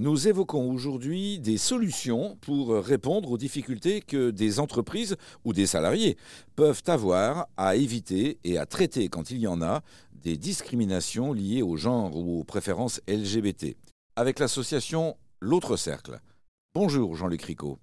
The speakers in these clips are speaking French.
Nous évoquons aujourd'hui des solutions pour répondre aux difficultés que des entreprises ou des salariés peuvent avoir à éviter et à traiter, quand il y en a, des discriminations liées au genre ou aux préférences LGBT. Avec l'association L'autre Cercle. Bonjour Jean-Luc Ricot.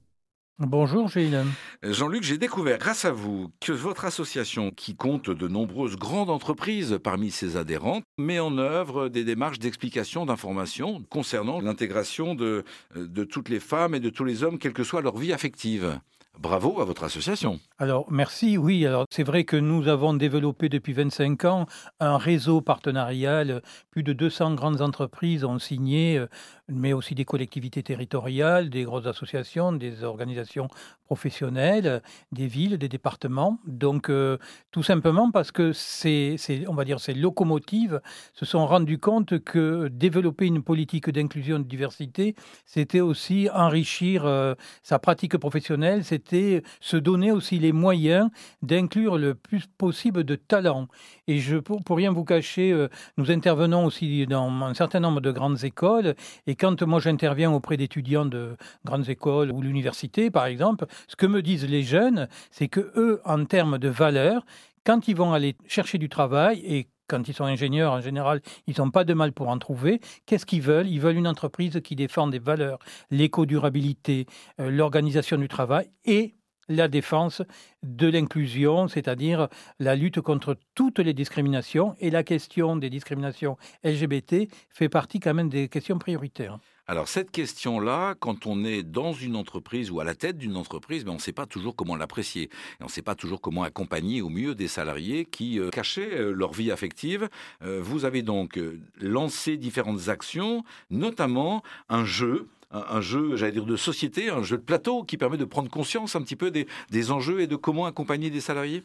Bonjour Gilles. Jean-Luc, j'ai découvert grâce à vous que votre association, qui compte de nombreuses grandes entreprises parmi ses adhérentes, met en œuvre des démarches d'explication, d'information concernant l'intégration de, de toutes les femmes et de tous les hommes, quelle que soit leur vie affective. Bravo à votre association. Alors, merci. Oui, alors c'est vrai que nous avons développé depuis 25 ans un réseau partenarial. Plus de 200 grandes entreprises ont signé, euh, mais aussi des collectivités territoriales, des grosses associations, des organisations professionnelles, des villes, des départements. Donc, euh, tout simplement parce que ces, on va dire, ces locomotives se sont rendues compte que développer une politique d'inclusion et de diversité, c'était aussi enrichir euh, sa pratique professionnelle, se donner aussi les moyens d'inclure le plus possible de talents. Et je, pour, rien vous cacher, euh, nous intervenons aussi dans un certain nombre de grandes écoles. Et quand moi j'interviens auprès d'étudiants de grandes écoles ou l'université, par exemple, ce que me disent les jeunes, c'est que eux, en termes de valeur, quand ils vont aller chercher du travail et quand ils sont ingénieurs, en général, ils n'ont pas de mal pour en trouver. Qu'est-ce qu'ils veulent? Ils veulent une entreprise qui défend des valeurs, l'éco-durabilité, euh, l'organisation du travail et la défense de l'inclusion, c'est-à-dire la lutte contre toutes les discriminations. Et la question des discriminations LGBT fait partie quand même des questions prioritaires. Alors cette question-là, quand on est dans une entreprise ou à la tête d'une entreprise, ben, on ne sait pas toujours comment l'apprécier. on ne sait pas toujours comment accompagner au mieux des salariés qui euh, cachaient euh, leur vie affective. Euh, vous avez donc lancé différentes actions, notamment un jeu un, jeu, j'allais dire, de société, un jeu de plateau qui permet de prendre conscience un petit peu des enjeux et de comment accompagner des salariés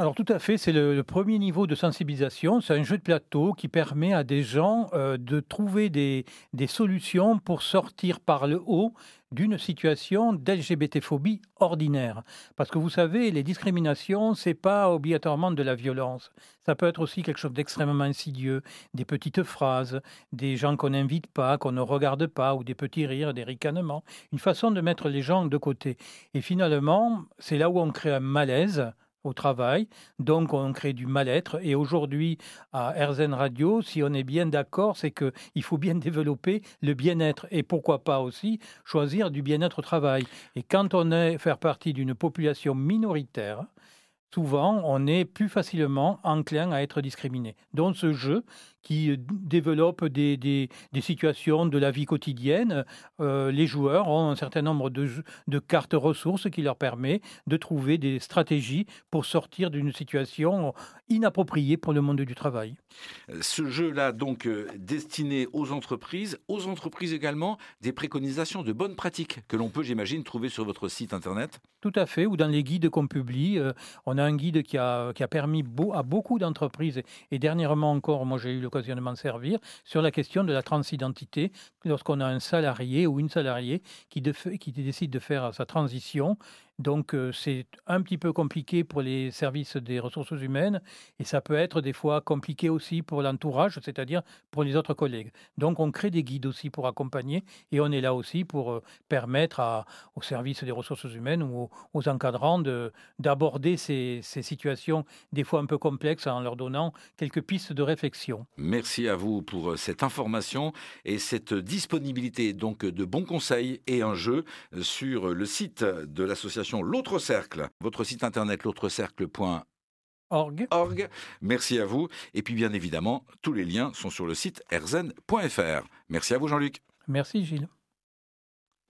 alors tout à fait, c'est le, premier niveau de sensibilisation. C'est un jeu de plateau qui permet à des gens euh, de trouver des, solutions pour sortir par le haut d'une situation d'LGBT-phobie ordinaire. Parce que vous savez, les discriminations, c'est pas obligatoirement de la violence. Ça peut être aussi quelque chose d'extrêmement insidieux, des petites phrases, des gens qu'on n'invite pas, qu'on ne regarde pas, ou des petits rires, des ricanements. Une façon de mettre les gens de côté. Et finalement, c'est là où on crée un malaise au travail. Donc, on crée du mal-être. Et aujourd'hui, à RZN Radio, si on est bien d'accord, c'est qu'il faut bien développer le bien-être. Et pourquoi pas aussi choisir du bien-être au travail. Et quand on est faire partie d'une population minoritaire, souvent, on est plus facilement enclin à être discriminé. Donc, ce jeu qui euh, développe des, des, situations de la vie quotidienne. Euh, les joueurs ont un certain nombre de, de, cartes ressources qui leur permet de trouver des stratégies pour sortir d'une situation inappropriée pour le monde du travail. Ce jeu-là, donc, euh, destiné aux entreprises, aux entreprises également, des préconisations de bonnes pratiques que l'on peut, j'imagine, trouver sur votre site internet Tout à fait, ou dans les guides qu'on publie. on a un guide qui a, qui a permis à beaucoup d'entreprises, et dernièrement encore, moi j'ai eu le servir, sur la question de la transidentité, lorsqu'on a un salarié ou une salariée qui décide de faire sa transition donc euh, c'est un petit peu compliqué pour les services des ressources humaines et ça peut être des fois compliqué aussi pour l'entourage, c'est-à-dire pour les autres collègues. Donc on crée des guides aussi pour accompagner et on est là aussi pour euh, permettre aux services des ressources humaines ou aux, encadrants d'aborder ces, ces situations des fois un peu complexes en leur donnant quelques pistes de réflexion. Merci à vous pour euh, cette information et cette disponibilité donc de bons conseils et un jeu sur le site de l'association L'autre Cercle. Votre site internet l'autrecercle.org. Merci à vous. Et puis bien évidemment, tous les liens sont sur le site erzen.fr. Merci à vous Jean-Luc. Merci Gilles.